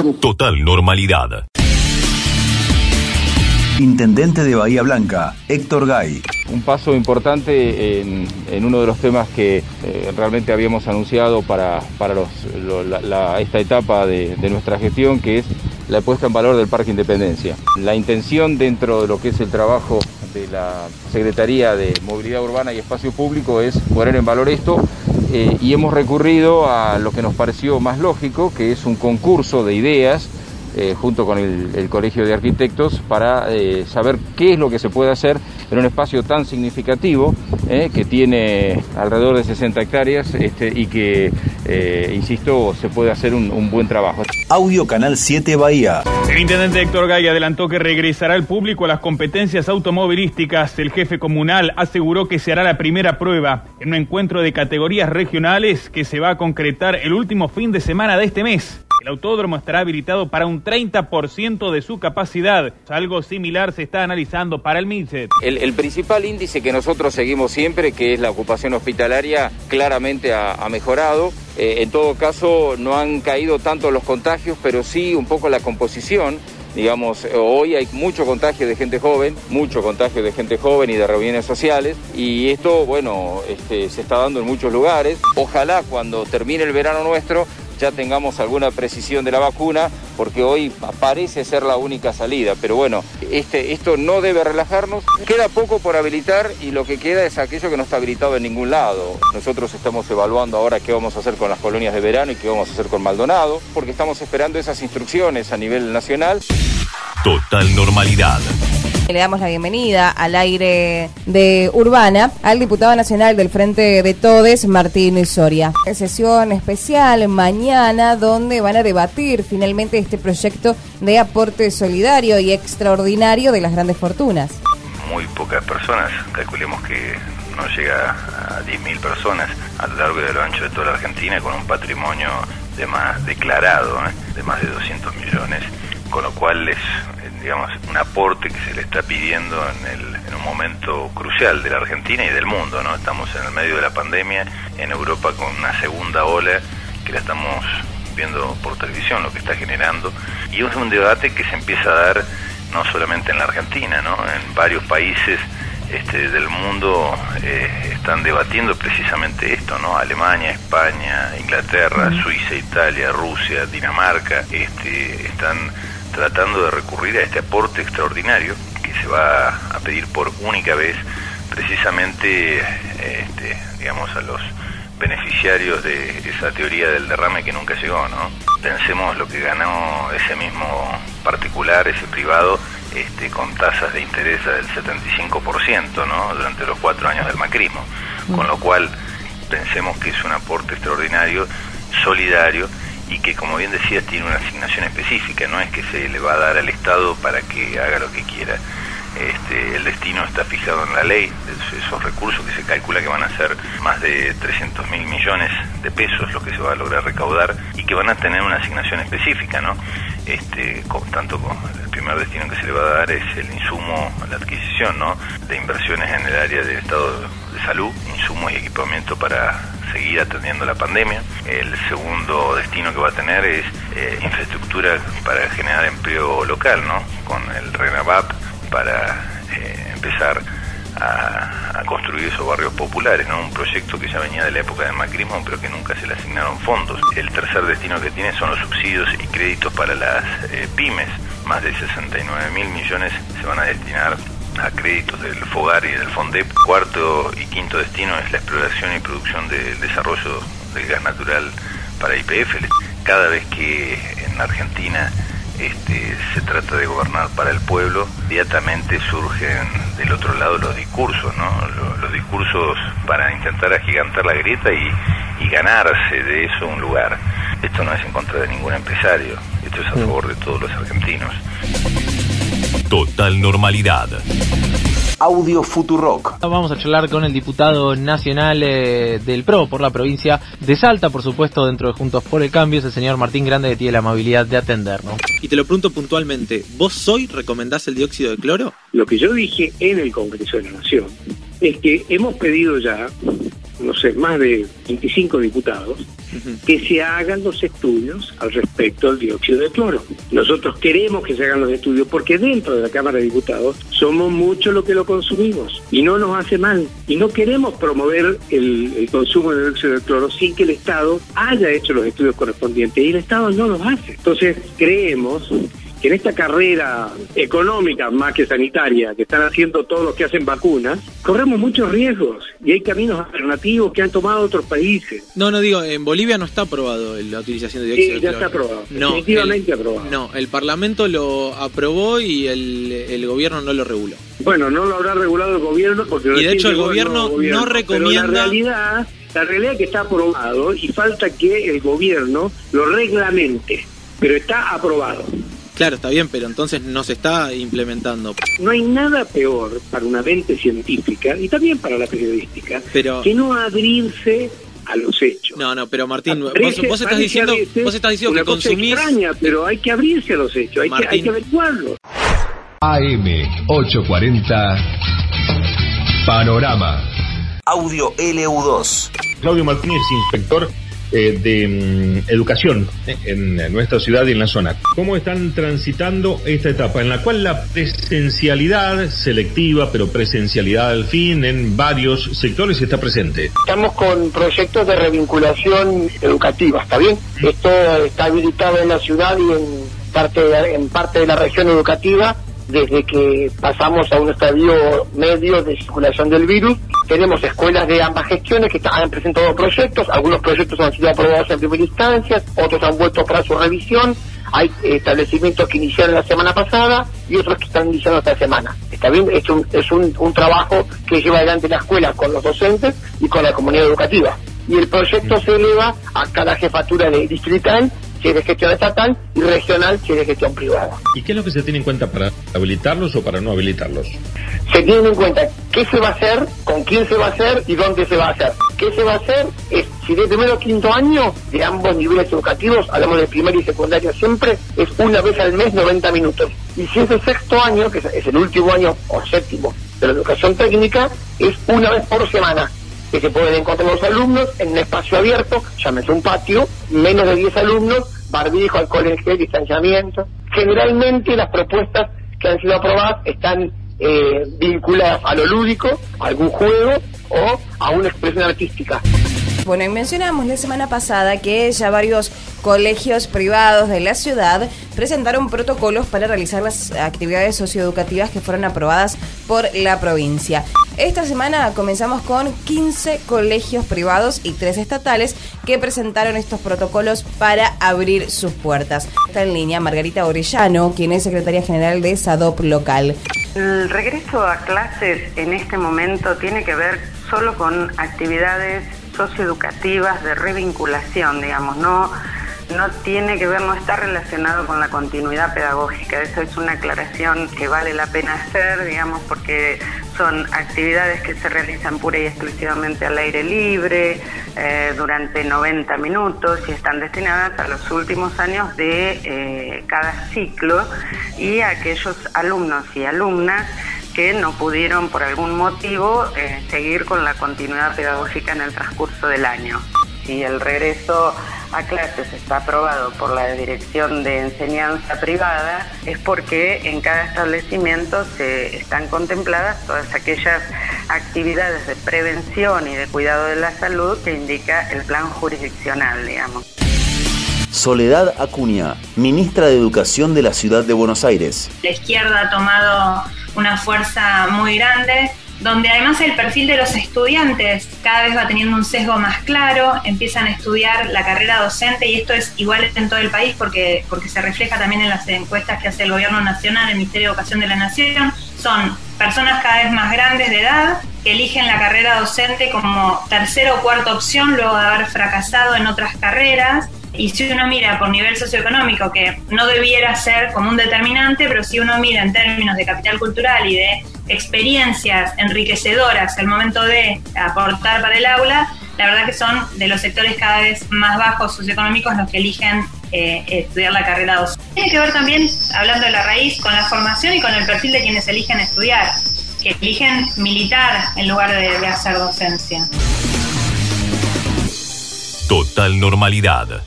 Total normalidad. Intendente de Bahía Blanca, Héctor Gay. Un paso importante en, uno de los temas que eh, realmente habíamos anunciado para, para esta etapa de, de nuestra gestión, que es la puesta en valor del Parque Independencia. La intención dentro de lo que es el trabajo de la Secretaría de Movilidad Urbana y Espacio Público es poner en valor esto eh, y hemos recurrido a lo que nos pareció más lógico, que es un concurso de ideas eh, junto con el, Colegio de Arquitectos para eh, saber qué es lo que se puede hacer en un espacio tan significativo que tiene alrededor de 60 hectáreas este, y que, insisto, se puede hacer un, un buen trabajo. Audio Canal 7 Bahía. El intendente Héctor Gay adelantó que regresará al público a las competencias automovilísticas. El jefe comunal aseguró que se hará la primera prueba en un encuentro de categorías regionales que se va a concretar el último fin de semana de este mes. El autódromo estará habilitado para un 30% de su capacidad. Algo similar se está analizando para el MINSET. El, principal índice que nosotros seguimos siempre, que es la ocupación hospitalaria, claramente ha, mejorado. Eh, en todo caso, no han caído tanto los contagios, pero sí un poco la composición. Digamos, hoy hay mucho contagio de gente joven, mucho contagio de gente joven y de reuniones sociales, y esto, bueno, este, se está dando en muchos lugares. Ojalá cuando termine el verano nuestro ya tengamos alguna precisión de la vacuna, porque hoy parece ser la única salida. Pero bueno, este, esto no debe relajarnos. Queda poco por habilitar y lo que queda es aquello que no está habilitado en ningún lado. Nosotros estamos evaluando ahora qué vamos a hacer con las colonias de verano y qué vamos a hacer con Maldonado, porque estamos esperando esas instrucciones a nivel nacional. Total normalidad. Le damos la bienvenida al aire de Urbana al diputado nacional del Frente de Todes, Martín Soria. Sesión especial mañana donde van a debatir finalmente este proyecto de aporte solidario y extraordinario de las grandes fortunas. Muy pocas personas, calculemos que no llega a 10.000 personas a lo largo y a lo ancho de toda la Argentina con un patrimonio de más declarado, ¿eh? de más de 200 millones, con lo cual es digamos, un aporte que se le está pidiendo en, el, en un momento crucial de la Argentina y del mundo, ¿no? Estamos en el medio de la pandemia, en Europa con una segunda ola que la estamos viendo por televisión, lo que está generando, y es un debate que se empieza a dar no solamente en la Argentina, ¿no? En varios países este, del mundo eh, están debatiendo precisamente esto, ¿no? Alemania, España, Inglaterra, Suiza, Italia, Rusia, Dinamarca, este, están tratando de recurrir a este aporte extraordinario que se va a pedir por única vez precisamente este, digamos a los beneficiarios de esa teoría del derrame que nunca llegó, ¿no? Pensemos lo que ganó ese mismo particular, ese privado, este, con tasas de interés del 75%, ¿no? Durante los cuatro años del macrismo. Con lo cual, pensemos que es un aporte extraordinario, solidario, y que como bien decía tiene una asignación específica, no es que se le va a dar al Estado para que haga lo que quiera. Este, el destino está fijado en la ley, esos recursos que se calcula que van a ser más de 300 mil millones de pesos lo que se va a lograr recaudar y que van a tener una asignación específica, ¿no? Este, tanto con el primer destino que se le va a dar es el insumo, la adquisición, ¿no? De inversiones en el área del estado de salud, insumos y equipamiento para seguir atendiendo la pandemia. El segundo destino que va a tener es eh, infraestructura para generar empleo local, ¿no? Con el RENAVAP para eh, empezar a, construir esos barrios populares, ¿no? Un proyecto que ya venía de la época del macrismo, pero que nunca se le asignaron fondos. El tercer destino que tiene son los subsidios y créditos para las eh, pymes. Más de 69 mil millones se van a destinar a créditos del FOGAR y del FONDEP. Cuarto y quinto destino es la exploración y producción del desarrollo del gas natural para IPF. Cada vez que en Argentina este, se trata de gobernar para el pueblo, inmediatamente surgen del otro lado los discursos, ¿no? los, discursos para intentar agigantar la grieta y, y ganarse de eso un lugar. Esto no es en contra de ningún empresario, esto es a favor de todos los argentinos. Total normalidad. Audio Futurock. Vamos a charlar con el diputado nacional eh, del PRO por la provincia de Salta, por supuesto, dentro de Juntos por el Cambio, es el señor Martín Grande que tiene la amabilidad de atendernos. Y te lo pregunto puntualmente, ¿vos hoy recomendás el dióxido de cloro? Lo que yo dije en el Congreso de la Nación es que hemos pedido ya, no sé, más de 25 diputados que se hagan los estudios al respecto del dióxido de cloro. Nosotros queremos que se hagan los estudios porque dentro de la Cámara de Diputados somos muchos los que lo consumimos y no nos hace mal. Y no queremos promover el, el consumo de dióxido de cloro sin que el Estado haya hecho los estudios correspondientes y el Estado no los hace. Entonces creemos que en esta carrera económica más que sanitaria que están haciendo todos los que hacen vacunas, corremos muchos riesgos y hay caminos alternativos que han tomado otros países. No, no digo, en Bolivia no está aprobado la utilización de dióxido Sí, de ya está aprobado, No, definitivamente el, aprobado. No, el Parlamento lo aprobó y el, el gobierno no lo reguló. Bueno, no lo habrá regulado el gobierno porque Y de hecho el gobierno nuevo no gobierno. recomienda- Pero la realidad, la realidad es que está aprobado y falta que el gobierno lo reglamente, pero está aprobado. Claro, está bien, pero entonces no se está implementando. No hay nada peor para una mente científica y también para la periodística Pero que no abrirse a los hechos. no, no, pero Martín, vos, vos estás diciendo, vos estás diciendo una que cosa consumís extraña, pero hay que abrirse a los hechos, hay, que, hay Martín. que averiguarlos. AM 840 Panorama. Audio LU2. Claudio Martínez, inspector eh, de mm, educación eh, en nuestra ciudad y en la zona. ¿Cómo están transitando esta etapa en la cual la presencialidad selectiva, pero presencialidad al fin en varios sectores está presente? Estamos con proyectos de revinculación educativa, ¿está bien? Esto está habilitado en la ciudad y en parte de, en parte de la región educativa desde que pasamos a un estadio medio de circulación del virus. Tenemos escuelas de ambas gestiones que han presentado proyectos, algunos proyectos han sido aprobados en primera instancia, otros han vuelto para su revisión, hay establecimientos que iniciaron la semana pasada y otros que están iniciando esta semana. Está bien, es un, es un, un trabajo que lleva adelante la escuela con los docentes y con la comunidad educativa. Y el proyecto se eleva a cada jefatura de distrital, si es de gestión estatal, y regional, si es de gestión privada. ¿Y qué es lo que se tiene en cuenta para habilitarlos o para no habilitarlos? se tiene en cuenta qué se va a hacer, con quién se va a hacer y dónde se va a hacer. ¿Qué se va a hacer? Es, si de primero a quinto año, de ambos niveles educativos, hablamos de primaria y secundaria siempre, es una vez al mes 90 minutos. Y si es de sexto año, que es el último año o séptimo de la educación técnica, es una vez por semana que se pueden encontrar los alumnos en un espacio abierto, llámese un patio, menos de 10 alumnos, barbijo, alcohol en gel, distanciamiento. Generalmente las propuestas que han sido aprobadas están eh, vinculadas a lo lúdico, a algún juego o a una expresión artística. Bueno, y mencionamos la semana pasada que ya varios colegios privados de la ciudad presentaron protocolos para realizar las actividades socioeducativas que fueron aprobadas por la provincia. Esta semana comenzamos con 15 colegios privados y 3 estatales que presentaron estos protocolos para abrir sus puertas. Está en línea Margarita Orellano, quien es secretaria general de SADOP local. El regreso a clases en este momento tiene que ver solo con actividades socioeducativas de revinculación, digamos, no, no tiene que ver, no está relacionado con la continuidad pedagógica. Eso es una aclaración que vale la pena hacer, digamos, porque son actividades que se realizan pura y exclusivamente al aire libre eh, durante 90 minutos y están destinadas a los últimos años de eh, cada ciclo y a aquellos alumnos y alumnas que no pudieron por algún motivo eh, seguir con la continuidad pedagógica en el transcurso del año. Si el regreso a clases está aprobado por la Dirección de Enseñanza Privada, es porque en cada establecimiento se están contempladas todas aquellas actividades de prevención y de cuidado de la salud que indica el plan jurisdiccional, digamos. Soledad Acuña, ministra de Educación de la Ciudad de Buenos Aires. La izquierda ha tomado una fuerza muy grande, donde además el perfil de los estudiantes cada vez va teniendo un sesgo más claro, empiezan a estudiar la carrera docente y esto es igual en todo el país porque, porque se refleja también en las encuestas que hace el Gobierno Nacional, el Ministerio de Educación de la Nación, son personas cada vez más grandes de edad que eligen la carrera docente como tercera o cuarta opción luego de haber fracasado en otras carreras y si uno mira por nivel socioeconómico, que no debiera ser como un determinante, pero si uno mira en términos de capital cultural y de experiencias enriquecedoras al momento de aportar para el aula, la verdad que son de los sectores cada vez más bajos socioeconómicos los que eligen eh, estudiar la carrera docente. Tiene que ver también, hablando de la raíz, con la formación y con el perfil de quienes eligen estudiar, que eligen militar en lugar de, hacer docencia. Total normalidad.